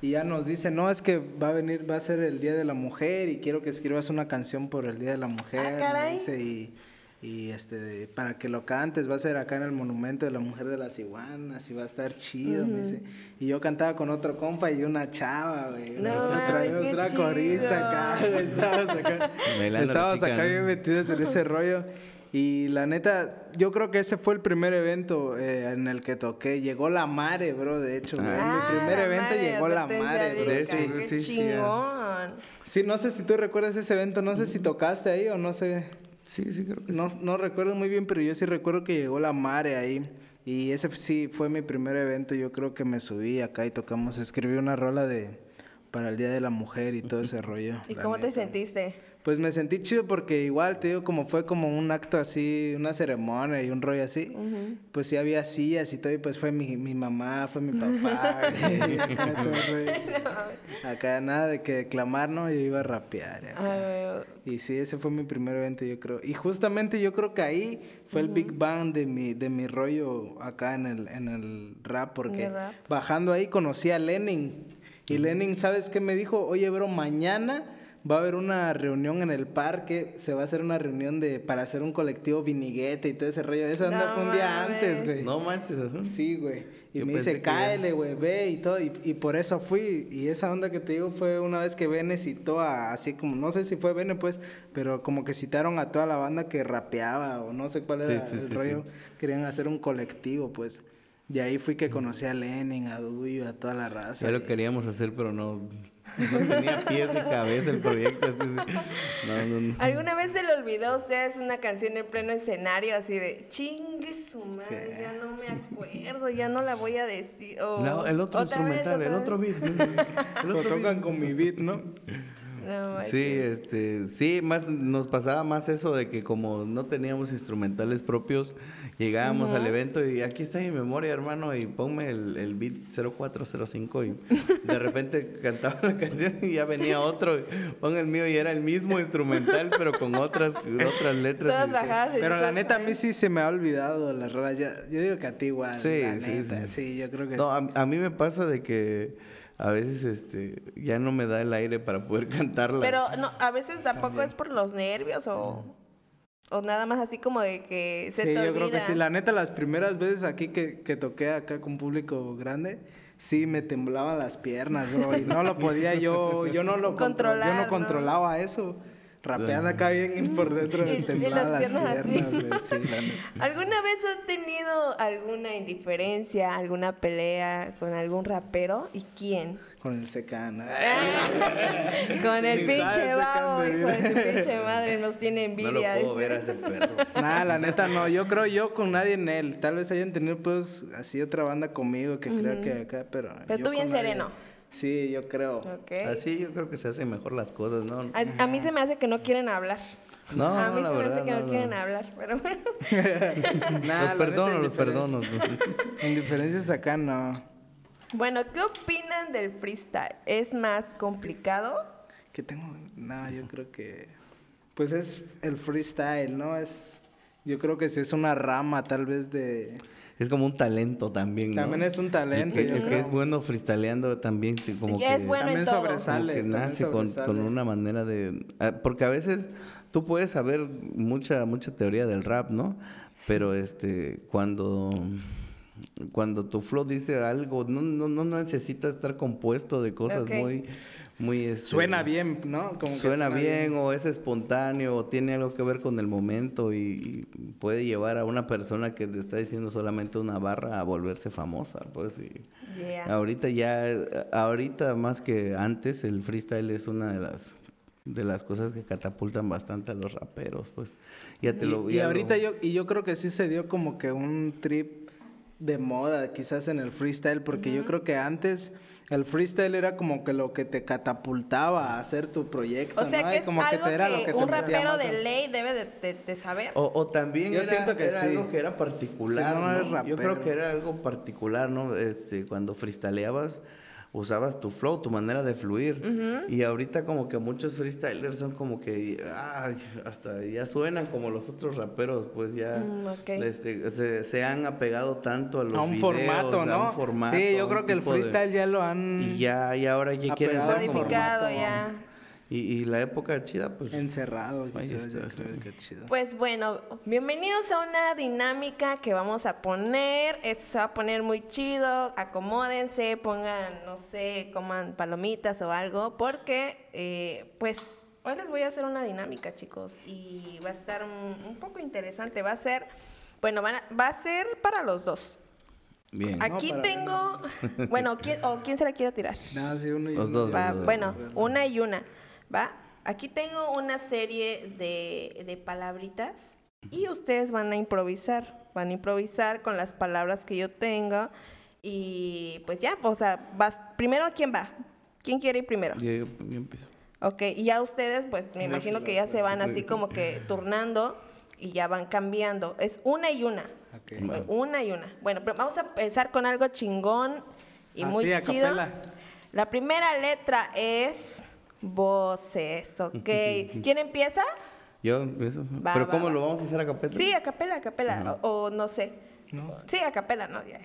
Y ya nos dice, no, es que va a venir, va a ser el Día de la Mujer y quiero que escribas una canción por el Día de la Mujer. me caray. dice, y, y este, para que lo cantes, va a ser acá en el Monumento de la Mujer de las Iguanas y va a estar chido, me dice. Y yo cantaba con otro compa y una chava, güey. No traíamos una corista acá, estábamos acá. Estábamos acá bien metidos en ese rollo. Y la neta, yo creo que ese fue el primer evento eh, en el que toqué. Llegó la mare, bro, de hecho. Ah, En mi primer evento madre, llegó la mare, bro. De hecho, qué sí, chingón. Sí, no sé si tú recuerdas ese evento, no sé si tocaste ahí o no sé. Sí, sí, creo que No, sí. no recuerdo muy bien, pero yo sí recuerdo que llegó la mare ahí. Y ese sí fue mi primer evento. Yo creo que me subí acá y tocamos, escribí una rola de para el Día de la Mujer y todo ese rollo. ¿Y cómo te sentiste? Pues me sentí chido porque igual, te digo, como fue como un acto así, una ceremonia y un rollo así, pues sí había sillas y todo, y pues fue mi, mi mamá, fue mi papá, güey, acá, rollo. Acá nada de que declamar, ¿no? Yo iba a rapear. acá. Ah, Y sí, ese fue mi primer evento, yo creo. Y justamente yo creo que ahí fue el Big Bang de mi, de mi rollo acá en el, en el rap, porque rap. bajando ahí conocí a Lenin. Y Lenin, ¿sabes qué me dijo? Oye, bro, mañana va a haber una reunión en el parque, se va a hacer una reunión de para hacer un colectivo viniguete y todo ese rollo. Esa onda No fue un día mames. antes, güey. No manches, ¿eso? Sí, güey. Y Yo me dice, cáele, güey, ve y todo. Y, y por eso fui. Y esa onda que te digo fue una vez que Bene citó a, así como, no sé si fue Bene, pues, pero como que citaron a toda la banda que rapeaba o no sé cuál era sí, el sí, rollo. sí. Querían hacer un colectivo, pues. Y ahí fui que conocí a Lenin, a Duyo, a toda la raza. Ya lo queríamos hacer, pero no, no tenía pies ni cabeza el proyecto. así, sí. No, no, no. ¿Alguna vez se le olvidó a ustedes una canción en pleno escenario así de chingue su madre, Sí. ya no me acuerdo, ya no la voy a decir? o el otro vez, instrumental, el otro beat. El Lo otro tocan beat. con mi beat, ¿no? No, Sí, este, sí, más nos pasaba más eso de que como no teníamos instrumentales propios, llegábamos al evento y aquí está mi memoria, hermano, y ponme el, el beat 0405 y de repente cantaba la canción y ya venía otro, pon el mío y era el mismo instrumental, pero con otras, otras letras. Todas y- bajadas. y Pero la neta, a mí sí se me ha olvidado las rolas. Ya, yo digo que a ti igual. Sí, la sí, neta. sí. Sí, yo creo que No, a, a mí me pasa de que a veces este, ya no me da el aire para poder cantarla. Pero no, a veces tampoco es por los nervios o, o nada más así como de que se Sí, te yo creo que olvida. sí. La neta, las primeras veces aquí que, que toqué acá con público grande, sí me temblaban las piernas, bro. Y no lo podía yo, yo no lo contro- Controlar, yo ¿no? no controlaba eso. Rapeando acá bien por dentro Y- me y las piernas así. Sí. ¿Alguna vez han tenido alguna indiferencia, alguna pelea con algún rapero? ¿Y quién? Con el secano. con el Sí, pinche sabes, babo, hijo de su pinche madre, nos tiene no envidia. lo puedo ver a ese perro. Nada, la neta no. Yo creo yo con nadie en él. Tal vez hayan tenido pues así otra banda conmigo que creo que acá, pero. Pero yo tú bien nadie. Sí, yo creo. Así yo creo que se hacen mejor las cosas, ¿no? A, a mí se me hace que no quieren hablar. No, a mí no, la se me verdad, hace que no, no, no. quieren hablar, pero bueno. Nah, los perdono, los perdono. En diferencias acá no. Bueno, ¿qué opinan del freestyle? ¿Es más complicado? Que tengo. No, yo creo que. Pues es el freestyle, ¿no? Es. Yo creo que sí es una rama, tal vez de. Es como un talento también, ¿no? También es un talento, El que, el es bueno freestyleando también como Ya que... es bueno también en todo. como sobresale. que también nace con, sobresale. con una manera de... ah, Porque a veces tú puedes saber mucha, mucha teoría del rap, ¿no? Pero este, cuando, cuando tu flow dice algo, no, no, no necesita estar compuesto de cosas muy... muy este, Suena bien, ¿no? Como que Suena bien, o es espontáneo o tiene algo que ver con el momento y, y puede llevar a una persona que te está diciendo solamente una barra a volverse famosa, pues y Yeah. ahorita ya ahorita más que antes el freestyle es una de las de las cosas que catapultan bastante a los raperos, pues. Ya te y, lo y ya lo- ahorita yo, y yo creo que sí se dio como que un trip de moda quizás en el freestyle, porque yo creo que antes el freestyle era como que lo que te catapultaba a hacer tu proyecto, O sea ¿no? que es como algo te era que, lo que te un rapero de a- ley debe de, de- de saber. O, o también Yo era, siento que era sí. algo que era particular, Yo creo que era algo particular, ¿no? Este, cuando freestyleabas, usabas tu flow, tu manera de fluir. Y ahorita como que muchos freestylers son como que, ay, hasta ya suenan como los otros raperos, pues ya Mm, ok. este, se, se han apegado tanto a los a un videos, formato, a ¿no? un formato, sí, yo creo que el de- freestyle ya lo han Y ya, y ahora ya quieren ser como... Formato. ya. Y, y la época chida, pues... encerrado. Ahí está. Pues bueno, bienvenidos a una dinámica que vamos a poner. Esto se va a poner muy chido. Acomódense, pongan, no sé, coman palomitas o algo, porque eh, pues hoy les voy a hacer una dinámica, chicos, y va a estar un, un poco interesante. Va a ser, bueno, van a- va a ser para los dos. Bien. Aquí tengo, bueno, ¿quién, o quién se la quiere tirar? Nada, sí, uno y Los uno. dos, Va, los dos. bueno, una y una, ¿va? Aquí tengo una serie de, de palabritas y ustedes van a improvisar, van a improvisar con las palabras que yo tengo y pues ya, o sea, vas, primero ¿quién va? ¿Quién quiere ir primero? Yo, yo- yo empiezo. Ok, y ya ustedes pues me imagino que ya se van así como que turnando y ya van cambiando. Es una y una. Ok. Eh, Una y una. Bueno, pero vamos a empezar con algo chingón y Así, muy chido. capela. La primera letra es voces, ¿ok? ¿Quién empieza? Yo empiezo. Va, ¿Pero va, cómo va. lo vamos a hacer a capela? Sí, a capela, a capela. O, o no sé. No Sí, a capela, no. ya.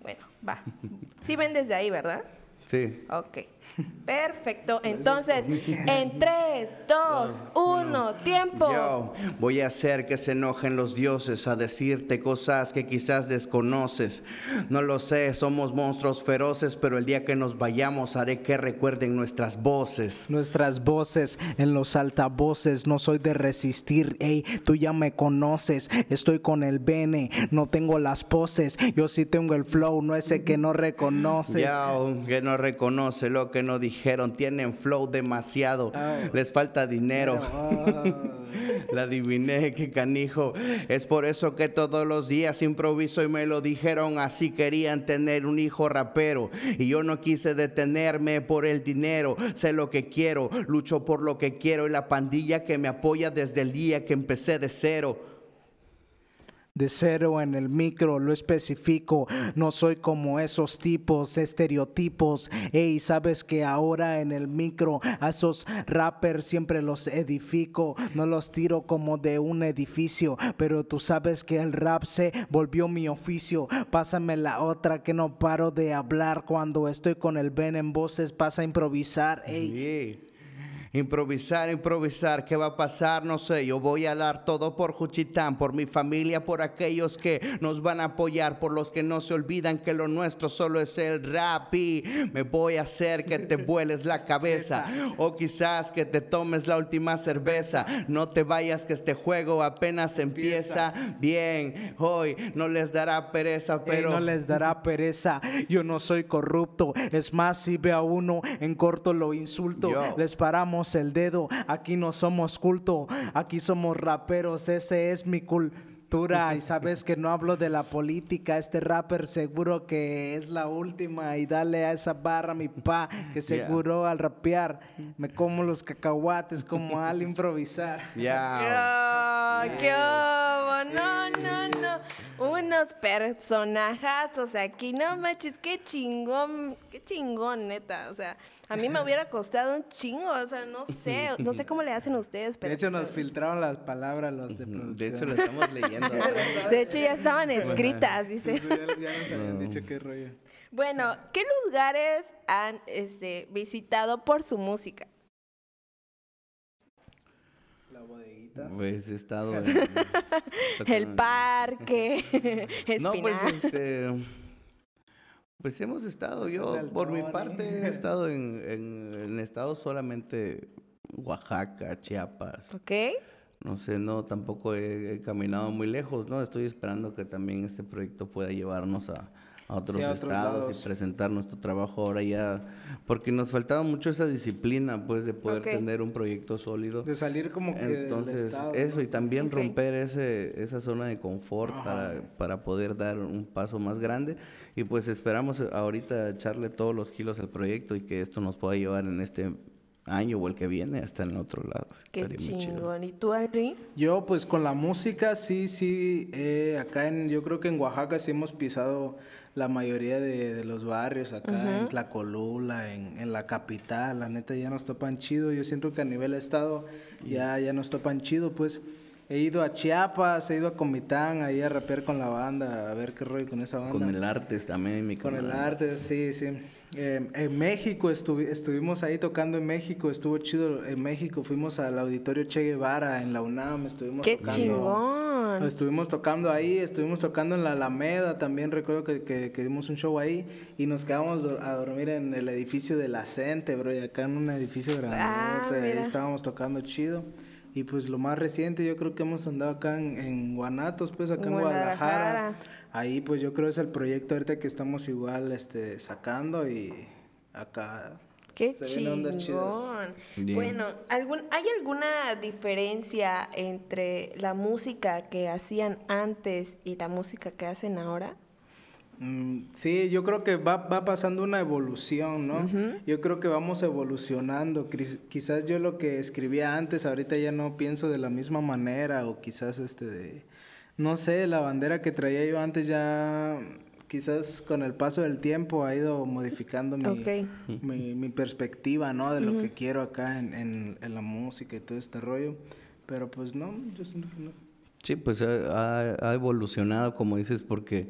Bueno, va. Sí ven desde ahí, ¿verdad? Sí. Ok. Perfecto. Entonces, en 3, 2, 1, tiempo. Yo voy a hacer que se enojen los dioses a decirte cosas que quizás desconoces. No lo sé, somos monstruos feroces, pero el día que nos vayamos haré que recuerden nuestras voces. Nuestras voces en los altavoces, no soy de resistir, ey, tú ya me conoces, estoy con el bene, no tengo las poses, yo sí tengo el flow, no ese que no reconoces. Yo que no reconoce lo que no dijeron, tienen flow demasiado, Ah. les falta dinero. Ah. La adiviné, qué canijo. Es por eso que todos los días improviso y me lo dijeron así. Querían tener un hijo rapero. Y yo no quise detenerme por el dinero. Sé lo que quiero, lucho por lo que quiero. Y la pandilla que me apoya desde el día que empecé de cero de cero en el micro, lo especifico. No soy como esos tipos, estereotipos. Ey, sabes que ahora en el micro a esos rappers siempre los edifico. No los tiro como de un edificio, pero tú sabes que el rap se volvió mi oficio. Pásame la otra que no paro de hablar cuando estoy con el Ben en voces. Pasa a improvisar. Ey. Improvisar, improvisar, ¿qué va a pasar? No sé, yo voy a dar todo por Juchitán, por mi familia, por aquellos que nos van a apoyar, por los que no se olvidan que lo nuestro solo es el rap y me voy a hacer que te vueles la cabeza o quizás que te tomes la última cerveza. No te vayas que este juego apenas empieza. Bien, hoy no les dará pereza, pero... no les dará pereza, yo no soy corrupto, es más, si ve a uno en corto lo insulto, les paramos el dedo, aquí no somos culto, aquí somos raperos, ese es mi cultura. Y sabes que no hablo de la política, este rapper seguro que es la última. Y dale a esa barra mi pa, que seguro al rapear me como los cacahuates como al improvisar. Ya. ¡Qué No, no, no. Unos personajazos aquí, no manches, qué chingón, qué chingón, neta. O sea, a mí me hubiera costado un chingo, o sea, no sé, no sé cómo le hacen ustedes, pero... De hecho, nos filtraron las palabras los de producción. De hecho, lo estamos leyendo. de hecho, ya estaban escritas, dice. Ya, nos habían dicho qué rollo. Bueno, ¿qué lugares han este, visitado por su música? La bodeguita. Pues he estado en... El parque, No, pues este... Pues hemos estado, yo por mi parte he estado en, en, estados solamente Oaxaca, Chiapas. Ok. No sé, no, tampoco he, caminado muy lejos, ¿no? Estoy esperando que también este proyecto pueda llevarnos a, otros estados y presentar nuestro trabajo ahora ya, porque nos faltaba mucho esa disciplina, pues, de poder tener un proyecto sólido. De salir como que Entonces, eso, y también romper ese, esa zona de confort para, para poder dar un paso más grande. Y pues esperamos ahorita echarle todos los kilos al proyecto y que esto nos pueda llevar en este año o el que viene hasta en otro lado. Qué chingón. ¿Y tú, Adri? Yo, pues con la música, sí, sí. Eh, acá en, yo creo que en Oaxaca sí hemos pisado la mayoría de, los barrios acá, en Tlacolula, en, en, la capital, la neta ya nos topan chido. Yo siento que a nivel estado ya, ya nos topan chido, pues. He ido a Chiapas, he ido a Comitán, ahí a rapear con la banda, a ver qué rollo con esa banda. Con el Artes también, mi Con el Artes, sí, sí. Eh, en México estuvimos ahí tocando en México, estuvo chido en México, fuimos al auditorio Che Guevara en la UNAM, estuvimos ¡Qué chingón! Estuvimos tocando ahí, estuvimos tocando en la Alameda, también recuerdo que, que, dimos un show ahí y nos quedamos a dormir en el edificio de la Cente, bro, y acá en un edificio grande, ah, ahí estábamos tocando chido. Y pues lo más reciente, yo creo que hemos andado acá en, Guanatos, pues acá en Guadalajara. Ahí pues yo creo es el proyecto ahorita que estamos igual este, sacando y acá... Qué chingón. Bueno, ¿algún, ¿hay alguna diferencia entre la música que hacían antes y la música que hacen ahora? Mm, sí, yo creo que va, va pasando una evolución, ¿no? Yo creo que vamos evolucionando. Quizás yo lo que escribía antes, ahorita ya no pienso de la misma manera, o quizás este de, no sé, la bandera que traía yo antes ya, quizás con el paso del tiempo ha ido modificando mi, mi, perspectiva, ¿no? De lo que quiero acá en, en, en la música y todo este rollo. Pero pues no, yo siento que no. Sí, pues ha, evolucionado, como dices, porque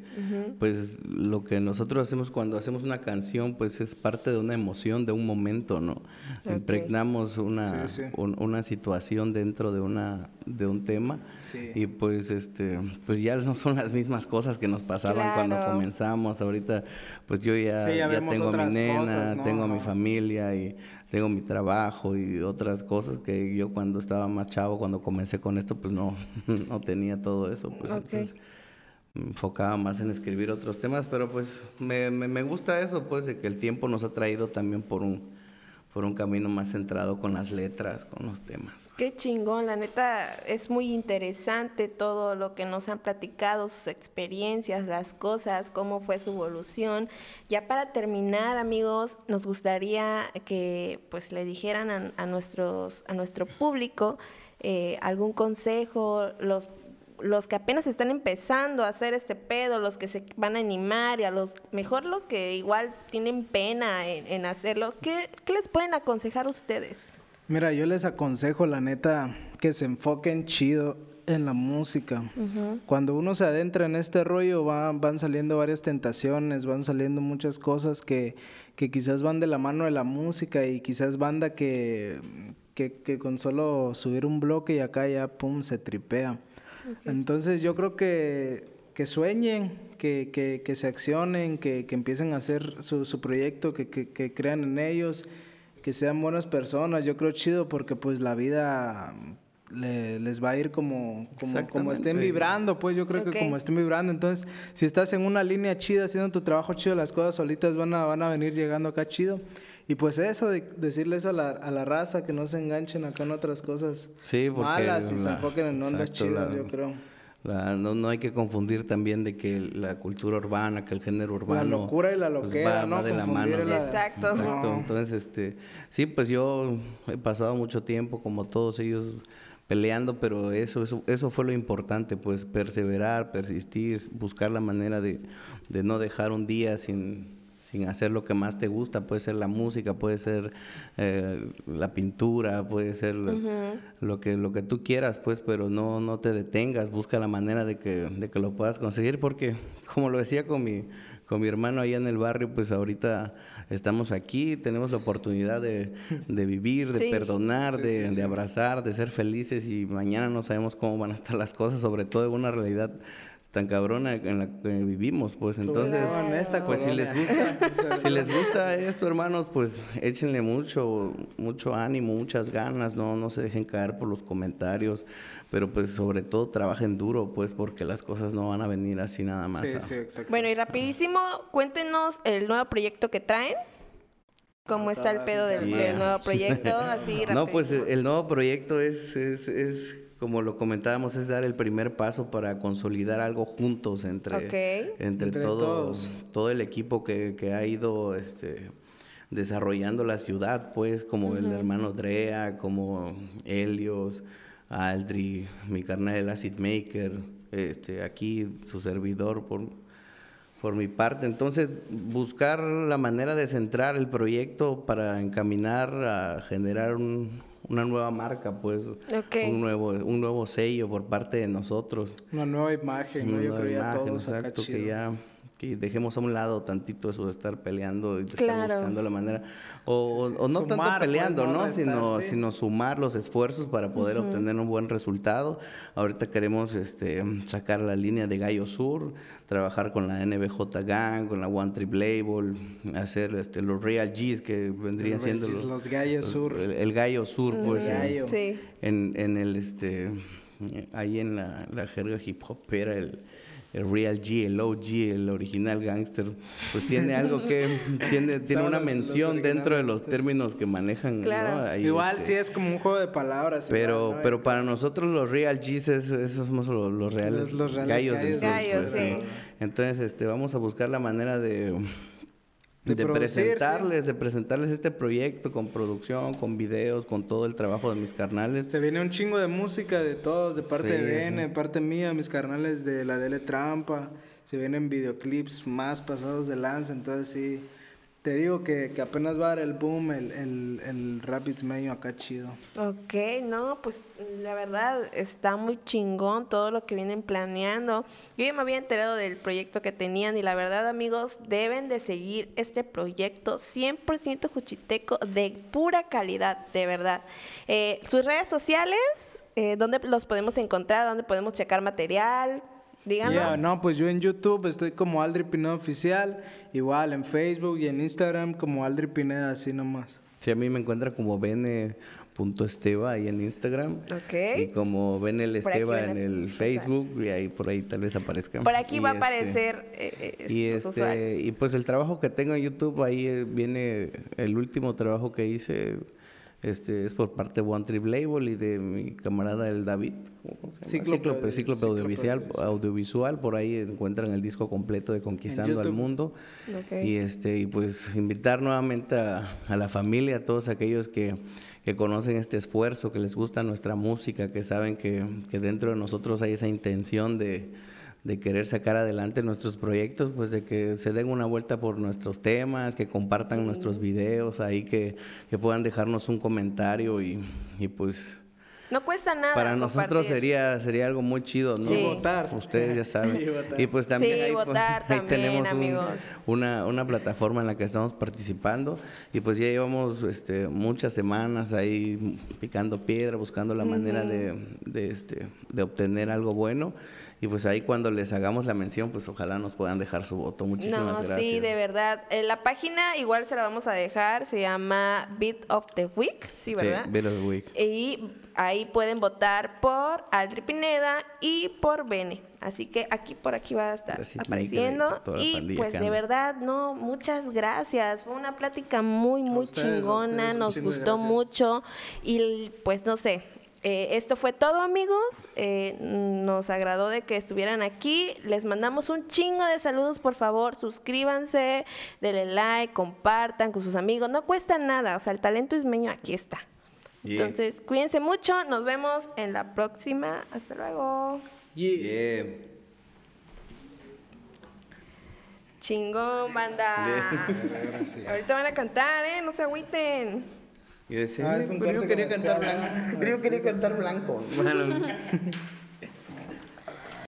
pues lo que nosotros hacemos cuando hacemos una canción, pues es parte de una emoción, de un momento, ¿no? Impregnamos una, una situación dentro de una de un tema y pues este pues ya no son las mismas cosas que nos pasaban cuando comenzamos. Ahorita pues yo ya, ya, tengo a mi nena, tengo a mi familia y tengo mi trabajo y otras cosas que yo cuando estaba más chavo, cuando comencé con esto, pues no, no tenía todo eso. Pues entonces me enfocaba más en escribir otros temas, pero pues me, me, me, gusta eso, pues de que el tiempo nos ha traído también por un, por un camino más centrado con las letras, con los temas. Qué chingón, la neta es muy interesante todo lo que nos han platicado, sus experiencias, las cosas, cómo fue su evolución. Ya para terminar, amigos, nos gustaría que pues le dijeran a, a nuestros a nuestro público eh, algún consejo, los los que apenas están empezando a hacer este pedo, los que se van a animar y a los mejor los que igual tienen pena en, hacerlo, ¿qué, les pueden aconsejar ustedes? Mira, yo les aconsejo la neta que se enfoquen chido en la música. Cuando uno se adentra en este rollo van, van saliendo varias tentaciones, van saliendo muchas cosas que, que quizás van de la mano de la música y quizás banda que, que, que con solo subir un bloque y acá ya pum se tripea. Entonces yo creo que, que sueñen, que, que, que, se accionen, que, empiecen a hacer su, su proyecto, que, crean en ellos, que sean buenas personas. Yo creo chido porque pues la vida les va a ir como, como, como, estén vibrando, pues yo creo que como estén vibrando. Entonces, si estás en una línea chida, haciendo tu trabajo chido, las cosas solitas van a, van a venir llegando acá chido. Y pues eso, de decirle eso a la, a la raza, que no se enganchen acá en otras cosas malas y se enfoquen en ondas chidas, yo creo. no, no hay que confundir también de que la cultura urbana, que el género urbano... La locura y la pues, loquera, ¿no? de la mano. Exacto. Exacto. Entonces, este, sí, pues yo he pasado mucho tiempo, como todos ellos, peleando, pero eso, eso, eso fue lo importante, pues perseverar, persistir, buscar la manera de, de no dejar un día sin sin hacer lo que más te gusta. Puede ser la música, puede ser eh, la pintura, puede ser lo, que, lo que tú quieras, pues, pero no, no te detengas, busca la manera de que, de que lo puedas conseguir, porque como lo decía con mi, con mi hermano allá en el barrio, pues ahorita estamos aquí, tenemos la oportunidad de, de vivir, de perdonar, de, de, abrazar, de ser felices y mañana no sabemos cómo van a estar las cosas, sobre todo en una realidad tan cabrona en la que vivimos, pues entonces, pues si les gusta, si les gusta esto, hermanos, pues échenle mucho, mucho ánimo, muchas ganas, no, no se dejen caer por los comentarios, pero pues sobre todo trabajen duro, pues porque las cosas no van a venir así nada más. bueno y rapidísimo, cuéntenos el nuevo proyecto que traen. ¿Cómo está el pedo del, nuevo proyecto? Así, no, pues el nuevo proyecto es, es, es como lo comentábamos, es dar el primer paso para consolidar algo juntos entre, entre, todos. todo el equipo que, que, ha ido este, desarrollando la ciudad, pues, como el hermano Drea, como Helios, Aldri, mi carnal el Acid Maker, este, aquí su servidor por, por mi parte. Entonces, buscar la manera de centrar el proyecto para encaminar a generar un, una nueva marca, pues, un nuevo un nuevo sello por parte de nosotros. Una nueva imagen, una nueva imagen, exacto, que ya que dejemos a un lado tantito eso de estar peleando y de estar buscando la manera o, o no tanto pues, peleando, ¿no? sino sino sumar los esfuerzos para poder obtener un buen resultado. Ahorita queremos este sacar la línea de Gallo Sur, trabajar con la NBJ Gang, con la One Trip Label, hacer este los Real G's que vendrían siendo los, Gallos Sur. El, Gallo Sur, pues en, en, el este ahí en la, la jerga hip hop era el el Real G, el OG, el original gangster, pues tiene algo que tiene, tiene una mención dentro de los términos que manejan. igual este, sí es como un juego de palabras. Pero, pero para nosotros los Real Gs, esos somos los, reales, los, gallos, del pues, Entonces, este, vamos a buscar la manera de de, presentarles, de presentarles este proyecto con producción, con videos, con todo el trabajo de mis carnales. Se viene un chingo de música de todos, de parte de N, de parte mía, mis carnales de la DL Trampa. Se vienen videoclips más pasados de lanza, entonces sí te digo que, que, apenas va a dar el boom, el, el, el Rapids medio acá chido. Ok, no, pues la verdad está muy chingón todo lo que vienen planeando. Yo ya me había enterado del proyecto que tenían y la verdad, amigos, deben de seguir este proyecto 100% juchiteco de pura calidad, de verdad. Eh, sus redes sociales, eh, ¿dónde los podemos encontrar? ¿Dónde podemos checar material? Díganos. no, pues yo en YouTube estoy como Aldri Pineda Oficial, igual en Facebook y en Instagram como Aldri Pineda, así nomás. Sí, a mí me encuentra como bene.esteba ahí en Instagram. Ok. Y como aquí Esteba van en el. Facebook, y ahí por ahí tal vez aparezca. Por aquí Y va a este, aparecer eh, eh, Y, usuarios. este, y pues el trabajo que tengo en YouTube, ahí eh, viene el último trabajo que hice, este es por parte de One Trip Label y de mi camarada el David. Cíclope- Cíclope, Cíclope Cíclope audiovisual, Audiovisual. audiovisual, por ahí encuentran el disco completo de Conquistando al. Mundo. Y este y pues invitar nuevamente a, a la familia, a todos aquellos que, que conocen este esfuerzo, que les gusta nuestra música, que saben que, que dentro de nosotros hay esa intención de, de querer sacar adelante nuestros proyectos, pues de que se den una vuelta por nuestros temas, que compartan nuestros videos ahí, que, que puedan dejarnos un comentario y, y pues No cuesta nada. para nosotros compartir. sería sería algo muy chido, ¿no? Sí. Votar. Ustedes ya saben. Y votar. y pues también Sí, ahí, pues, tenemos un- una, una plataforma en la que estamos participando y pues ya llevamos este, muchas semanas ahí picando piedra, buscando la manera de, de, este, de obtener algo bueno y pues ahí cuando les hagamos la mención pues ojalá nos puedan dejar su voto. Muchísimas no, gracias. sí, de verdad. Eh, la página igual se la vamos a dejar, se llama Beat of the Week, sí, ¿verdad? Sí, Beat of the Week. Y ahí pueden votar por Aldri Pineda y por Bene. Así que aquí por aquí va a estar Así, apareciendo. Y pues de verdad, no, muchas gracias. Fue una plática muy, muy ustedes, chingona. Nos gustó gracias. mucho. Y pues no sé. eh, esto fue todo amigos, Eh, nos agradó de que estuvieran aquí, les mandamos un chingo de saludos, por favor, suscríbanse, denle like, compartan con sus amigos, no cuesta nada, o sea, el talento ismeño aquí está. Yeah. Entonces, cuídense mucho. Nos vemos en la próxima. Hasta luego. Yeah. Chingón, banda. Ahorita van a cantar, ¿eh? No se agüiten. Yo decía, Ah, "Ay, es un yo quería cantar comercial". blanco. Yo quería cantar blanco. Bueno,